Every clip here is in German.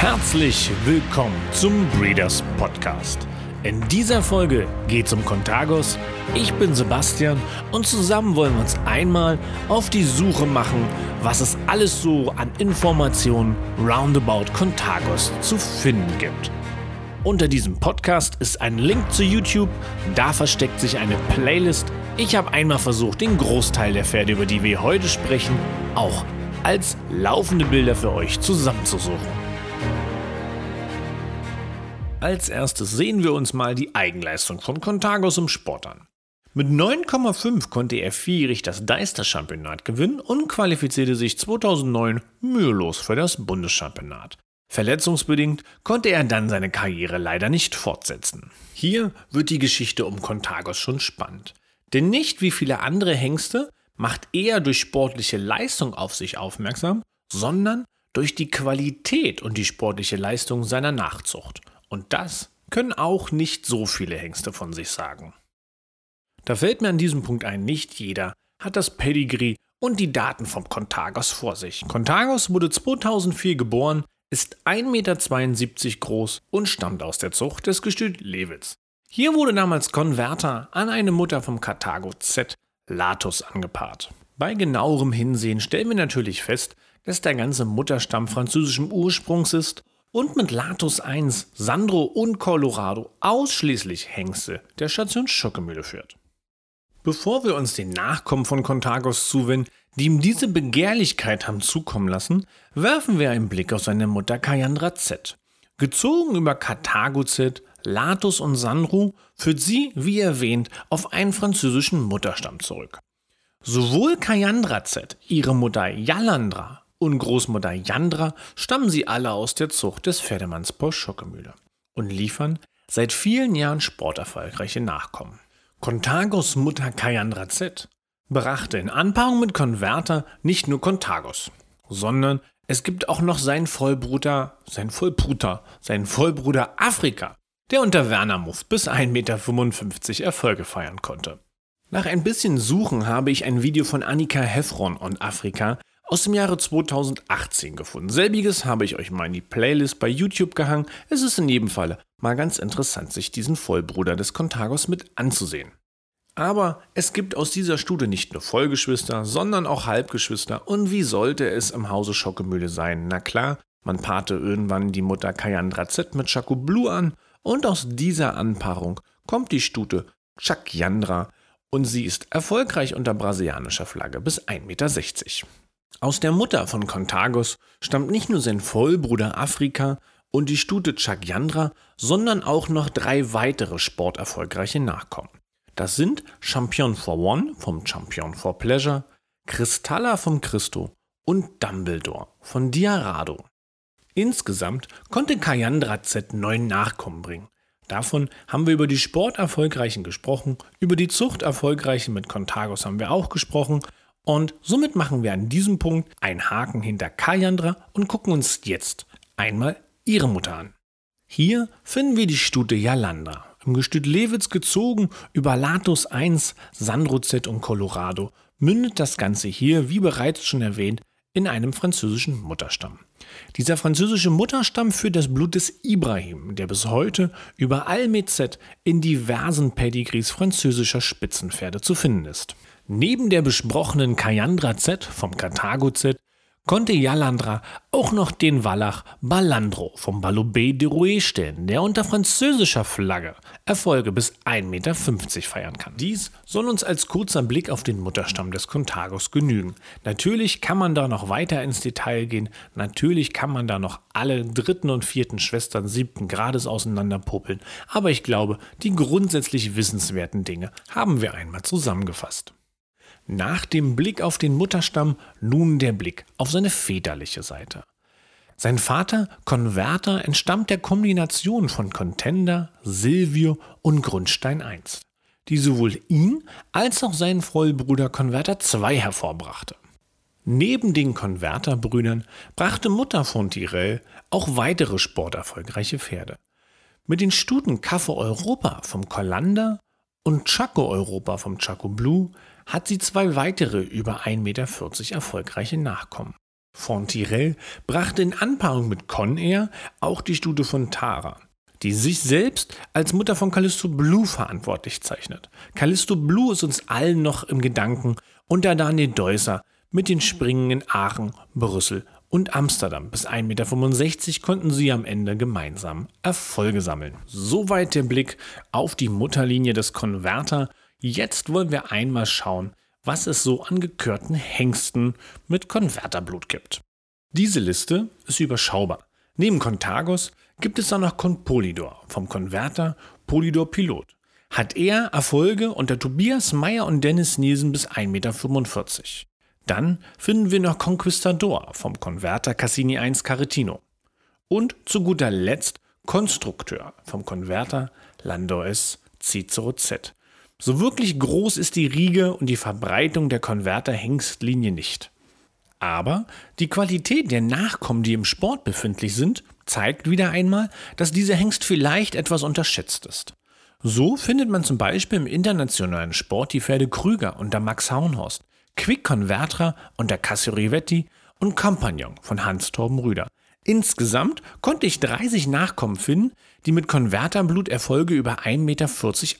Herzlich willkommen zum Breeders Podcast. In dieser Folge geht es um Contagos. Ich bin Sebastian und zusammen wollen wir uns einmal auf die Suche machen, was es alles so an Informationen roundabout Contagos zu finden gibt. Unter diesem Podcast ist ein Link zu YouTube, da versteckt sich eine Playlist. Ich habe einmal versucht, den Großteil der Pferde, über die wir heute sprechen, auch als laufende Bilder für euch zusammenzusuchen. Als erstes sehen wir uns mal die Eigenleistung von Contagos im Sport an. Mit 9,5 konnte er vierjährig das Deister-Championat gewinnen und qualifizierte sich 2009 mühelos für das Bundeschampionat. Verletzungsbedingt konnte er dann seine Karriere leider nicht fortsetzen. Hier wird die Geschichte um Contagos schon spannend. Denn nicht wie viele andere Hengste macht er durch sportliche Leistung auf sich aufmerksam, sondern durch die Qualität und die sportliche Leistung seiner Nachzucht. Und das können auch nicht so viele Hengste von sich sagen. Da fällt mir an diesem Punkt ein, nicht jeder hat das Pedigree und die Daten vom Contagos vor sich. Contagos wurde 2004 geboren, ist 1,72 Meter groß und stammt aus der Zucht des Gestüt Lewitz. Hier wurde damals Converter an eine Mutter vom Carthago Z, Latus, angepaart. Bei genauerem Hinsehen stellen wir natürlich fest, dass der ganze Mutterstamm französischem Ursprungs ist und mit Latus 1, Sandro und Colorado ausschließlich Hengste der Station Schockemühle führt. Bevor wir uns den Nachkommen von Contagos zuwenden, die ihm diese Begehrlichkeit haben zukommen lassen, werfen wir einen Blick auf seine Mutter Kayandra Z. Gezogen über Carthago Z, Latus und Sandro führt sie, wie erwähnt, auf einen französischen Mutterstamm zurück. Sowohl Kayandra Z, ihre Mutter Yalandra und Großmutter Jandra stammen sie alle aus der Zucht des Pferdemanns Paul Schockemühle und liefern seit vielen Jahren sporterfolgreiche Nachkommen. Contagos Mutter Kayandra Z brachte in Anpaarung mit Converter nicht nur Contagos, sondern es gibt auch noch seinen Vollbruder, sein Vollbruder, seinen Vollbruder Afrika, der unter Werner Muff bis 1,55 Meter Erfolge feiern konnte. Nach ein bisschen Suchen habe ich ein Video von Annika Heffron und Afrika aus dem Jahre 2018 gefunden. Selbiges habe ich euch mal in die Playlist bei YouTube gehangen. Es ist in jedem Falle mal ganz interessant, sich diesen Vollbruder des Contagos mit anzusehen. Aber es gibt aus dieser Studie nicht nur Vollgeschwister, sondern auch Halbgeschwister. Und wie sollte es im Hause Schockemühle sein? Na klar, man paarte irgendwann die Mutter Kayandra Z mit Chaco Blue an und aus dieser Anpaarung kommt die Stute Chakyandra und sie ist erfolgreich unter brasilianischer Flagge bis 1,60 Meter. Aus der Mutter von Contagos stammt nicht nur sein Vollbruder Afrika und die Stute Chagyandra, sondern auch noch drei weitere sporterfolgreiche Nachkommen. Das sind Champion for One vom Champion for Pleasure, Cristalla vom Christo und Dumbledore von Diarado. Insgesamt konnte Kayandra Z neun Nachkommen bringen. Davon haben wir über die Sporterfolgreichen gesprochen, über die Zuchterfolgreichen mit Contagos haben wir auch gesprochen und somit machen wir an diesem Punkt einen Haken hinter Kayandra und gucken uns jetzt einmal ihre Mutter an. Hier finden wir die Stute Yalandra, im Gestüt Lewitz gezogen über Latus 1, Sandrozet und Colorado, mündet das Ganze hier, wie bereits schon erwähnt, in einem französischen Mutterstamm. Dieser französische Mutterstamm führt das Blut des Ibrahim, der bis heute über Almezet in diversen Pedigrees französischer Spitzenpferde zu finden ist. Neben der besprochenen Kayandra Z vom Karthago Z konnte Yalandra auch noch den Wallach Balandro vom Balobé de Rouet stellen, der unter französischer Flagge Erfolge bis 1,50 Meter feiern kann. Dies soll uns als kurzer Blick auf den Mutterstamm des Contagos genügen. Natürlich kann man da noch weiter ins Detail gehen, natürlich kann man da noch alle dritten und vierten Schwestern siebten Grades auseinanderpuppeln, aber ich glaube, die grundsätzlich wissenswerten Dinge haben wir einmal zusammengefasst. Nach dem Blick auf den Mutterstamm nun der Blick auf seine väterliche Seite. Sein Vater, Converter, entstammt der Kombination von Contender, Silvio und Grundstein I, die sowohl ihn als auch seinen Vollbruder Converter II hervorbrachte. Neben den Converter-Brüdern brachte Mutter von Tyrell auch weitere sporterfolgreiche Pferde. Mit den Stuten Kaffee Europa vom Kolander und Chaco Europa vom Chaco Blue hat sie zwei weitere über 1,40 Meter erfolgreiche Nachkommen. Fontirel brachte in Anpaarung mit Conair auch die Stute von Tara, die sich selbst als Mutter von Callisto Blue verantwortlich zeichnet. Callisto Blue ist uns allen noch im Gedanken unter Daniel Deusser mit den Springen in Aachen, Brüssel und Amsterdam. Bis 1,65 Meter konnten sie am Ende gemeinsam Erfolge sammeln. Soweit der Blick auf die Mutterlinie des Konverter. Jetzt wollen wir einmal schauen, was es so an gekörten Hengsten mit Konverterblut gibt. Diese Liste ist überschaubar. Neben Contagos gibt es auch noch Conpolidor vom Konverter Polydor Pilot. Hat er Erfolge unter Tobias Meyer und Dennis Nielsen bis 1,45 Meter. Dann finden wir noch Conquistador vom Konverter Cassini 1 Caretino. Und zu guter Letzt Konstrukteur vom Konverter Landois Cicero Z. So wirklich groß ist die Riege und die Verbreitung der Konverter-Hengstlinie nicht. Aber die Qualität der Nachkommen, die im Sport befindlich sind, zeigt wieder einmal, dass dieser Hengst vielleicht etwas unterschätzt ist. So findet man zum Beispiel im internationalen Sport die Pferde Krüger unter Max Hauenhorst, Quick Convertra unter Cassio Rivetti und Compagnon von Hans-Torben Rüder. Insgesamt konnte ich 30 Nachkommen finden, die mit Konverterblut Erfolge über 1,40 Meter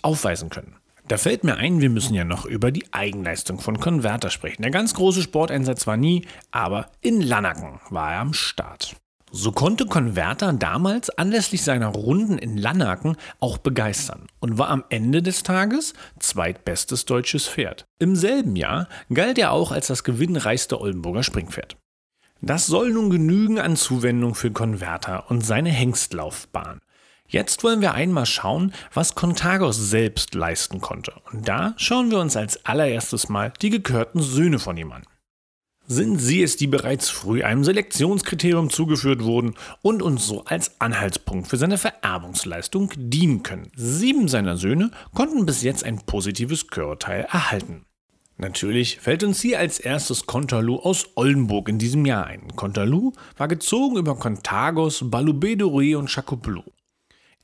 aufweisen können. Da fällt mir ein, wir müssen ja noch über die Eigenleistung von Konverter sprechen. Der ganz große Sporteinsatz war nie, aber in Lannaken war er am Start. So konnte Konverter damals anlässlich seiner Runden in Lannaken auch begeistern und war am Ende des Tages zweitbestes deutsches Pferd. Im selben Jahr galt er auch als das gewinnreichste Oldenburger Springpferd. Das soll nun genügen an Zuwendung für Konverter und seine Hengstlaufbahn. Jetzt wollen wir einmal schauen, was Contagos selbst leisten konnte. Und da schauen wir uns als allererstes mal die gekörten Söhne von ihm an sind sie es, die bereits früh einem Selektionskriterium zugeführt wurden und uns so als Anhaltspunkt für seine Vererbungsleistung dienen können. Sieben seiner Söhne konnten bis jetzt ein positives Körurteil erhalten. Natürlich fällt uns hier als erstes Contalou aus Oldenburg in diesem Jahr ein. Contalou war gezogen über Contagos, Balubedore und Chacopelou.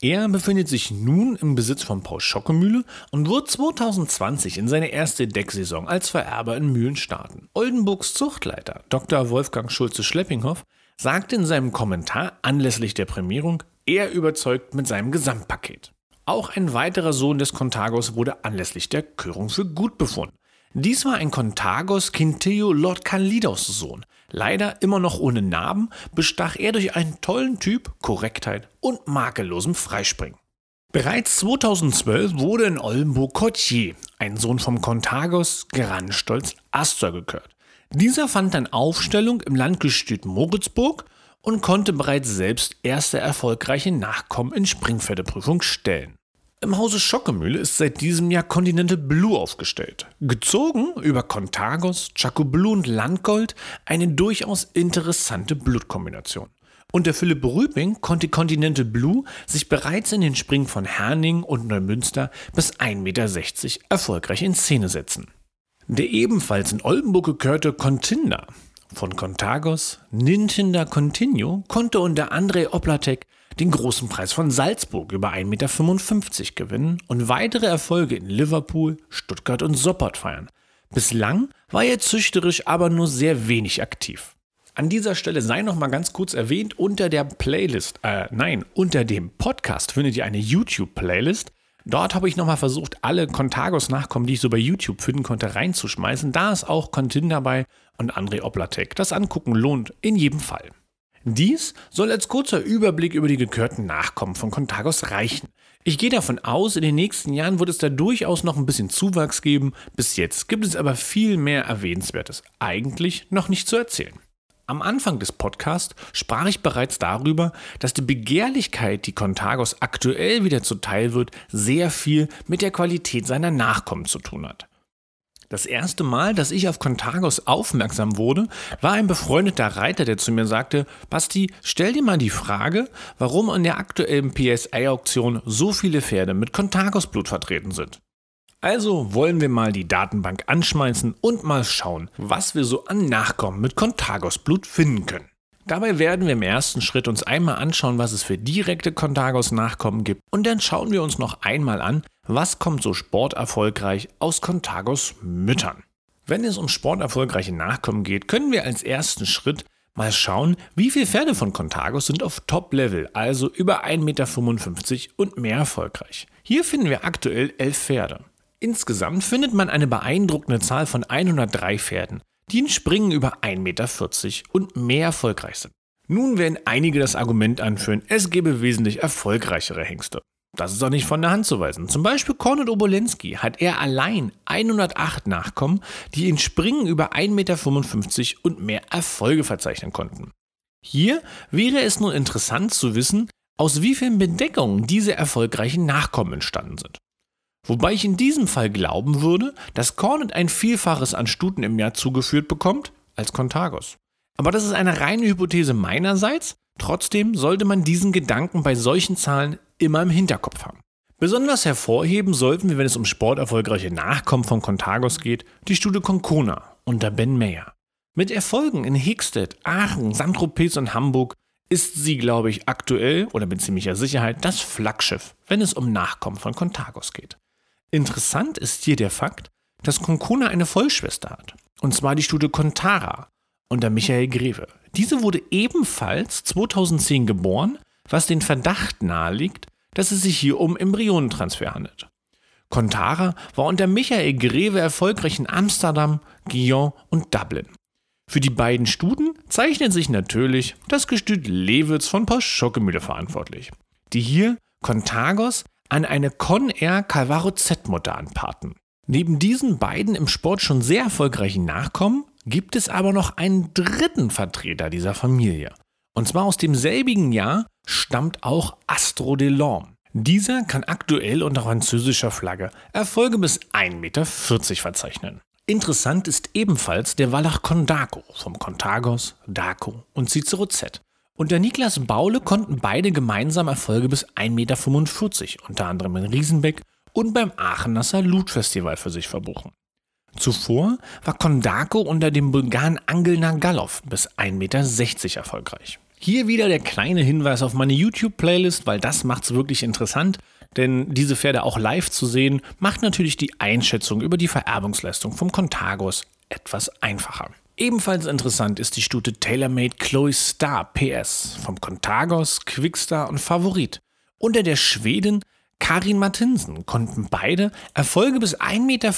Er befindet sich nun im Besitz von Paul Schockemühle und wird 2020 in seine erste Decksaison als Vererber in Mühlen starten. Oldenburgs Zuchtleiter Dr. Wolfgang Schulze-Schleppinghoff sagte in seinem Kommentar anlässlich der Prämierung, er überzeugt mit seinem Gesamtpaket. Auch ein weiterer Sohn des Contagos wurde anlässlich der Körung für gut befunden. Dies war ein Contagos Quinteo Lord Kalidos Sohn. Leider immer noch ohne Narben, bestach er durch einen tollen Typ, Korrektheit und makellosem Freispringen. Bereits 2012 wurde in Oldenburg Cotier, ein Sohn vom Contagos, Geranstolz Astor gekürt. Dieser fand dann Aufstellung im Landgestüt Moritzburg und konnte bereits selbst erste erfolgreiche Nachkommen in Springpferdeprüfung stellen. Im Hause Schockemühle ist seit diesem Jahr Continental Blue aufgestellt. Gezogen über Contagos, Chaco Blue und Landgold eine durchaus interessante Blutkombination. Unter Philipp Rübing konnte Continental Blue sich bereits in den Springen von Herning und Neumünster bis 1,60 Meter erfolgreich in Szene setzen. Der ebenfalls in Oldenburg gekörte Continder von Contagos, Nintendo Continuo, konnte unter Andrei Oplatek den großen Preis von Salzburg über 1,55 Meter gewinnen und weitere Erfolge in Liverpool, Stuttgart und Sopport feiern. Bislang war er züchterisch aber nur sehr wenig aktiv. An dieser Stelle sei noch mal ganz kurz erwähnt, unter der Playlist, äh, nein, unter dem Podcast findet ihr eine YouTube-Playlist. Dort habe ich nochmal versucht, alle Contagos-Nachkommen, die ich so bei YouTube finden konnte, reinzuschmeißen. Da ist auch Contin dabei und André Oplatek. Das Angucken lohnt in jedem Fall. Dies soll als kurzer Überblick über die gekörten Nachkommen von Contagos reichen. Ich gehe davon aus, in den nächsten Jahren wird es da durchaus noch ein bisschen Zuwachs geben. Bis jetzt gibt es aber viel mehr Erwähnenswertes eigentlich noch nicht zu erzählen. Am Anfang des Podcasts sprach ich bereits darüber, dass die Begehrlichkeit, die Contagos aktuell wieder zuteil wird, sehr viel mit der Qualität seiner Nachkommen zu tun hat. Das erste Mal, dass ich auf Contagos aufmerksam wurde, war ein befreundeter Reiter, der zu mir sagte, Basti, stell dir mal die Frage, warum an der aktuellen PSA-Auktion so viele Pferde mit Contagos Blut vertreten sind. Also wollen wir mal die Datenbank anschmeißen und mal schauen, was wir so an Nachkommen mit Contagos Blut finden können. Dabei werden wir im ersten Schritt uns einmal anschauen, was es für direkte Contagos Nachkommen gibt und dann schauen wir uns noch einmal an, was kommt so sporterfolgreich aus Contagos Müttern? Wenn es um sporterfolgreiche Nachkommen geht, können wir als ersten Schritt Mal schauen, wie viele Pferde von Contagos sind auf Top-Level, also über 1,55 Meter und mehr erfolgreich. Hier finden wir aktuell 11 Pferde. Insgesamt findet man eine beeindruckende Zahl von 103 Pferden, die in Springen über 1,40 Meter und mehr erfolgreich sind. Nun werden einige das Argument anführen, es gäbe wesentlich erfolgreichere Hengste. Das ist auch nicht von der Hand zu weisen. Zum Beispiel Kornel Obolensky hat er allein 108 Nachkommen, die in Springen über 1,55 Meter und mehr Erfolge verzeichnen konnten. Hier wäre es nun interessant zu wissen, aus wie vielen Bedeckungen diese erfolgreichen Nachkommen entstanden sind. Wobei ich in diesem Fall glauben würde, dass Cornet ein Vielfaches an Stuten im Jahr zugeführt bekommt als Contagos. Aber das ist eine reine Hypothese meinerseits. Trotzdem sollte man diesen Gedanken bei solchen Zahlen immer im Hinterkopf haben. Besonders hervorheben sollten wir, wenn es um sporterfolgreiche Nachkommen von Contagos geht, die Studie Concona unter Ben Mayer. Mit Erfolgen in Hickstead, Aachen, Saint-Tropez und Hamburg ist sie, glaube ich, aktuell oder mit ziemlicher Sicherheit das Flaggschiff, wenn es um Nachkommen von Contagos geht. Interessant ist hier der Fakt, dass Concona eine Vollschwester hat, und zwar die Studie Contara unter Michael Greve. Diese wurde ebenfalls 2010 geboren, was den Verdacht naheliegt, dass es sich hier um Embryonentransfer handelt. Contara war unter Michael Greve erfolgreich in Amsterdam, Guyon und Dublin. Für die beiden Studen zeichnet sich natürlich das Gestüt Lewitz von Paul Schockemühle verantwortlich, die hier Contagos an eine Conair Calvaro Z-Mutter anpaarten. Neben diesen beiden im Sport schon sehr erfolgreichen Nachkommen gibt es aber noch einen dritten Vertreter dieser Familie. Und zwar aus demselbigen Jahr stammt auch Astro Delorme. Dieser kann aktuell unter französischer Flagge Erfolge bis 1,40 Meter verzeichnen. Interessant ist ebenfalls der Wallach Condaco vom Contagos, Daco und Cicero Z. Unter Niklas Baule konnten beide gemeinsam Erfolge bis 1,45 Meter, unter anderem in Riesenbeck und beim Aachener Salut Festival für sich verbuchen. Zuvor war Kondako unter dem Bulgaren Angel Nagalov bis 1,60 Meter erfolgreich. Hier wieder der kleine Hinweis auf meine YouTube-Playlist, weil das macht es wirklich interessant. Denn diese Pferde auch live zu sehen, macht natürlich die Einschätzung über die Vererbungsleistung vom Contagos etwas einfacher. Ebenfalls interessant ist die Stute TaylorMade Chloe Star PS vom Contagos, Quickstar und Favorit. Unter der Schwedin Karin Martinsen konnten beide Erfolge bis 1,50 Meter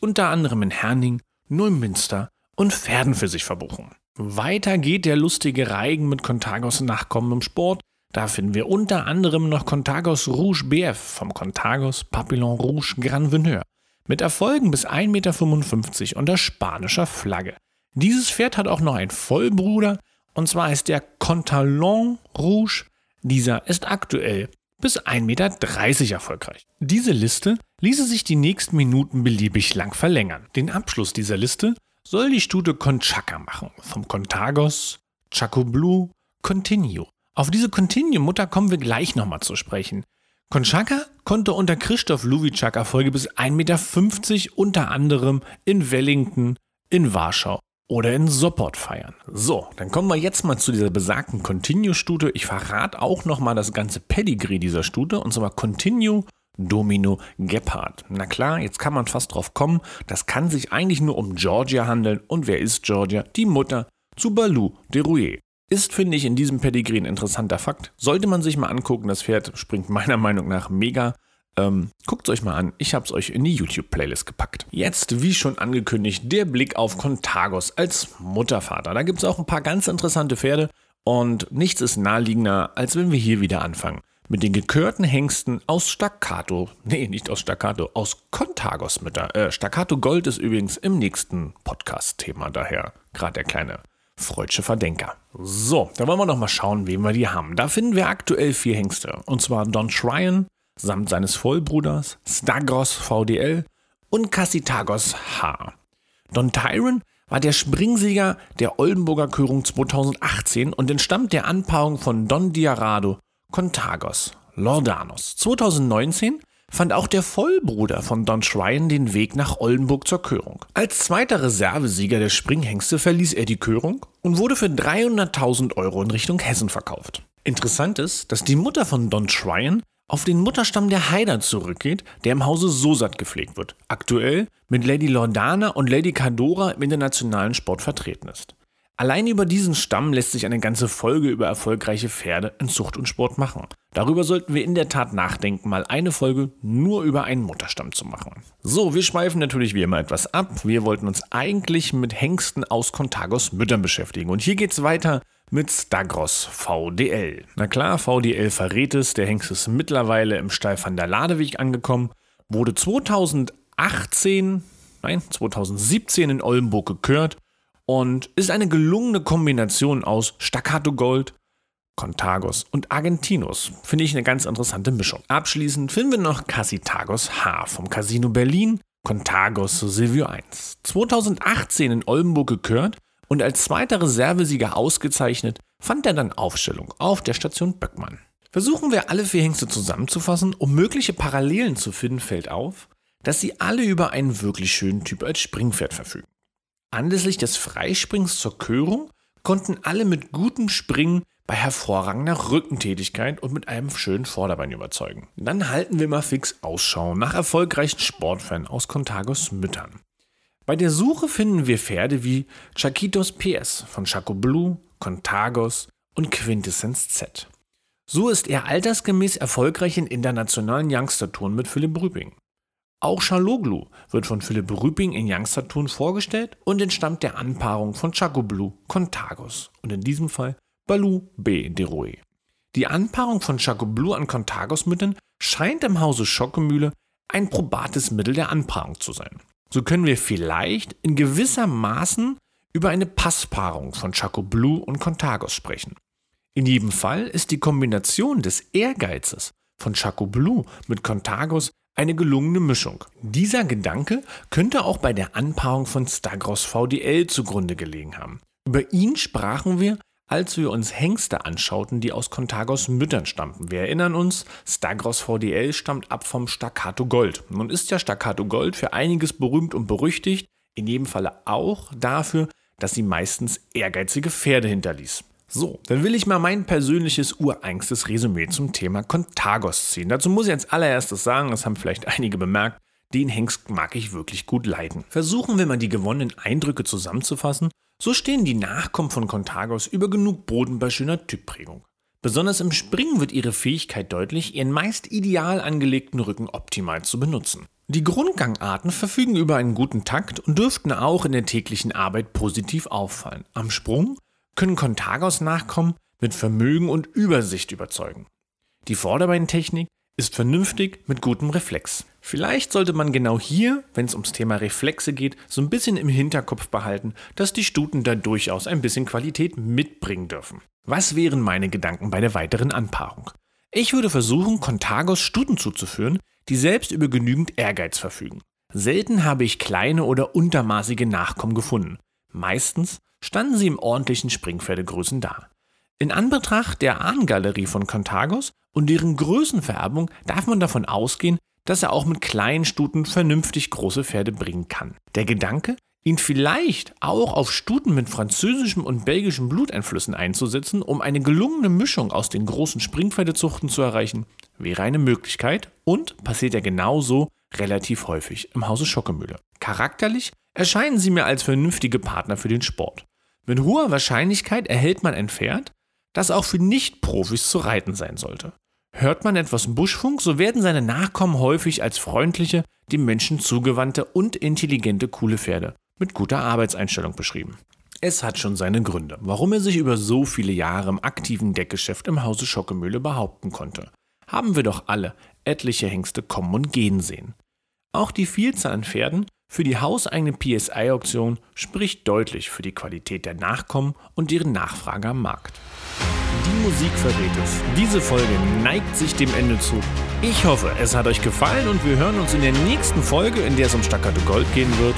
unter anderem in Herning, Neumünster und Pferden für sich verbuchen. Weiter geht der lustige Reigen mit Contagos Nachkommen im Sport. Da finden wir unter anderem noch Contagos Rouge BF vom Contagos Papillon Rouge Grand Veneur mit Erfolgen bis 1,55 Meter unter spanischer Flagge. Dieses Pferd hat auch noch einen Vollbruder und zwar ist der Contalon Rouge. Dieser ist aktuell bis 1,30 Meter erfolgreich. Diese Liste ließe sich die nächsten Minuten beliebig lang verlängern. Den Abschluss dieser Liste soll die Stute Conchaca machen, vom Contagos, Chaco Blue, Continue. Auf diese Continue-Mutter kommen wir gleich nochmal zu sprechen. Conchaca konnte unter Christoph Luwitschak Erfolge bis 1,50 Meter unter anderem in Wellington, in Warschau oder in Sopot feiern. So, dann kommen wir jetzt mal zu dieser besagten Continue-Stute. Ich verrate auch nochmal das ganze Pedigree dieser Stute und zwar Continue Domino Gephardt. Na klar, jetzt kann man fast drauf kommen, das kann sich eigentlich nur um Georgia handeln. Und wer ist Georgia? Die Mutter zu Balou de Rouet. Ist, finde ich, in diesem Pedigree ein interessanter Fakt. Sollte man sich mal angucken, das Pferd springt meiner Meinung nach mega. Ähm, Guckt es euch mal an, ich habe es euch in die YouTube-Playlist gepackt. Jetzt, wie schon angekündigt, der Blick auf Contagos als Muttervater. Da gibt es auch ein paar ganz interessante Pferde und nichts ist naheliegender, als wenn wir hier wieder anfangen mit den gekörten Hengsten aus Staccato, nee, nicht aus Staccato, aus Contagos Mütter. Äh, Staccato Gold ist übrigens im nächsten Podcast-Thema, daher gerade der kleine freudsche Verdenker. So, da wollen wir noch mal schauen, wen wir die haben. Da finden wir aktuell vier Hengste, und zwar Don Tryon samt seines Vollbruders, Stagros VDL und Cassitagos H. Don Tyron war der Springsieger der Oldenburger Körung 2018 und entstammt der Anpaarung von Don Diarado Contagos, Lordanos. 2019 fand auch der Vollbruder von Don Schreien den Weg nach Oldenburg zur Körung. Als zweiter Reservesieger der Springhengste verließ er die Körung und wurde für 300.000 Euro in Richtung Hessen verkauft. Interessant ist, dass die Mutter von Don Schreien auf den Mutterstamm der Haider zurückgeht, der im Hause Sosat gepflegt wird, aktuell mit Lady Lordana und Lady Cadora im internationalen Sport vertreten ist. Allein über diesen Stamm lässt sich eine ganze Folge über erfolgreiche Pferde in Zucht und Sport machen. Darüber sollten wir in der Tat nachdenken, mal eine Folge nur über einen Mutterstamm zu machen. So, wir schweifen natürlich wie immer etwas ab. Wir wollten uns eigentlich mit Hengsten aus Contagos Müttern beschäftigen. Und hier geht's weiter mit Stagros VDL. Na klar, VDL verrät es, der Hengst ist mittlerweile im Stall van der Ladeweg angekommen, wurde 2018, nein, 2017 in Oldenburg gekürt und ist eine gelungene Kombination aus Staccato Gold, Contagos und Argentinos. Finde ich eine ganz interessante Mischung. Abschließend finden wir noch Casitagos H vom Casino Berlin, Contagos Silvio 1. 2018 in Oldenburg gekürt und als zweiter Reservesieger ausgezeichnet, fand er dann Aufstellung auf der Station Böckmann. Versuchen wir alle vier Hengste zusammenzufassen, um mögliche Parallelen zu finden, fällt auf, dass sie alle über einen wirklich schönen Typ als Springpferd verfügen. Anlässlich des Freisprings zur Körung konnten alle mit gutem Springen bei hervorragender Rückentätigkeit und mit einem schönen Vorderbein überzeugen. Dann halten wir mal fix Ausschau nach erfolgreichen Sportfans aus Contagos Müttern. Bei der Suche finden wir Pferde wie Chaquitos PS von Chaco Blue, Contagos und Quintessence Z. So ist er altersgemäß erfolgreich in internationalen Youngster-Touren mit Philipp Rübing. Auch Schaloglu wird von Philipp Rüping in Youngster-Tun vorgestellt und entstammt der Anpaarung von Chacoblu Contagos und in diesem Fall Balou B. de Roe. Die Anpaarung von Chacoblu an Contagos-Müttern scheint im Hause Schockemühle ein probates Mittel der Anpaarung zu sein. So können wir vielleicht in gewisser Maßen über eine Passpaarung von Chacoblu und Contagos sprechen. In jedem Fall ist die Kombination des Ehrgeizes von Chacoblu mit Contagos eine gelungene Mischung. Dieser Gedanke könnte auch bei der Anpaarung von Stagros VDL zugrunde gelegen haben. Über ihn sprachen wir, als wir uns Hengste anschauten, die aus Contagos Müttern stammten. Wir erinnern uns, Stagros VDL stammt ab vom Staccato Gold. Nun ist ja Staccato Gold für einiges berühmt und berüchtigt, in jedem Falle auch dafür, dass sie meistens ehrgeizige Pferde hinterließ. So, dann will ich mal mein persönliches ureingstes Resümee zum Thema Contagos ziehen. Dazu muss ich als allererstes sagen, das haben vielleicht einige bemerkt, den Hengst mag ich wirklich gut leiden. Versuchen wir mal die gewonnenen Eindrücke zusammenzufassen, so stehen die Nachkommen von Contagos über genug Boden bei schöner Typprägung. Besonders im Springen wird ihre Fähigkeit deutlich, ihren meist ideal angelegten Rücken optimal zu benutzen. Die Grundgangarten verfügen über einen guten Takt und dürften auch in der täglichen Arbeit positiv auffallen. Am Sprung können Contagos Nachkommen mit Vermögen und Übersicht überzeugen. Die Vorderbeintechnik ist vernünftig mit gutem Reflex. Vielleicht sollte man genau hier, wenn es ums Thema Reflexe geht, so ein bisschen im Hinterkopf behalten, dass die Stuten da durchaus ein bisschen Qualität mitbringen dürfen. Was wären meine Gedanken bei der weiteren Anpaarung? Ich würde versuchen, Contagos Stuten zuzuführen, die selbst über genügend Ehrgeiz verfügen. Selten habe ich kleine oder untermaßige Nachkommen gefunden. Meistens standen sie im ordentlichen Springpferdegrößen da. In Anbetracht der Ahnengalerie von Contagos und deren Größenvererbung darf man davon ausgehen, dass er auch mit kleinen Stuten vernünftig große Pferde bringen kann. Der Gedanke, ihn vielleicht auch auf Stuten mit französischem und belgischem Bluteinflüssen einzusetzen, um eine gelungene Mischung aus den großen Springpferdezuchten zu erreichen, wäre eine Möglichkeit und passiert ja genauso relativ häufig im Hause Schockemühle. Charakterlich erscheinen sie mir als vernünftige Partner für den Sport. Mit hoher Wahrscheinlichkeit erhält man ein Pferd, das auch für Nicht-Profis zu reiten sein sollte. Hört man etwas Buschfunk, so werden seine Nachkommen häufig als freundliche, dem Menschen zugewandte und intelligente coole Pferde mit guter Arbeitseinstellung beschrieben. Es hat schon seine Gründe, warum er sich über so viele Jahre im aktiven Deckgeschäft im Hause Schockemühle behaupten konnte. Haben wir doch alle etliche Hengste kommen und gehen sehen. Auch die Vielzahl an Pferden für die hauseigene PSI-Auktion spricht deutlich für die Qualität der Nachkommen und deren Nachfrage am Markt. Die Musik verrät es. Diese Folge neigt sich dem Ende zu. Ich hoffe, es hat euch gefallen und wir hören uns in der nächsten Folge, in der es um Staccato Gold gehen wird.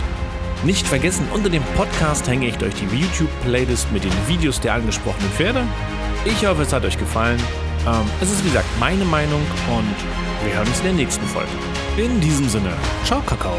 Nicht vergessen, unter dem Podcast hänge ich euch die YouTube-Playlist mit den Videos der angesprochenen Pferde. Ich hoffe, es hat euch gefallen. Ähm, es ist wie gesagt meine Meinung und wir hören uns in der nächsten Folge. In diesem Sinne, ciao Kakao.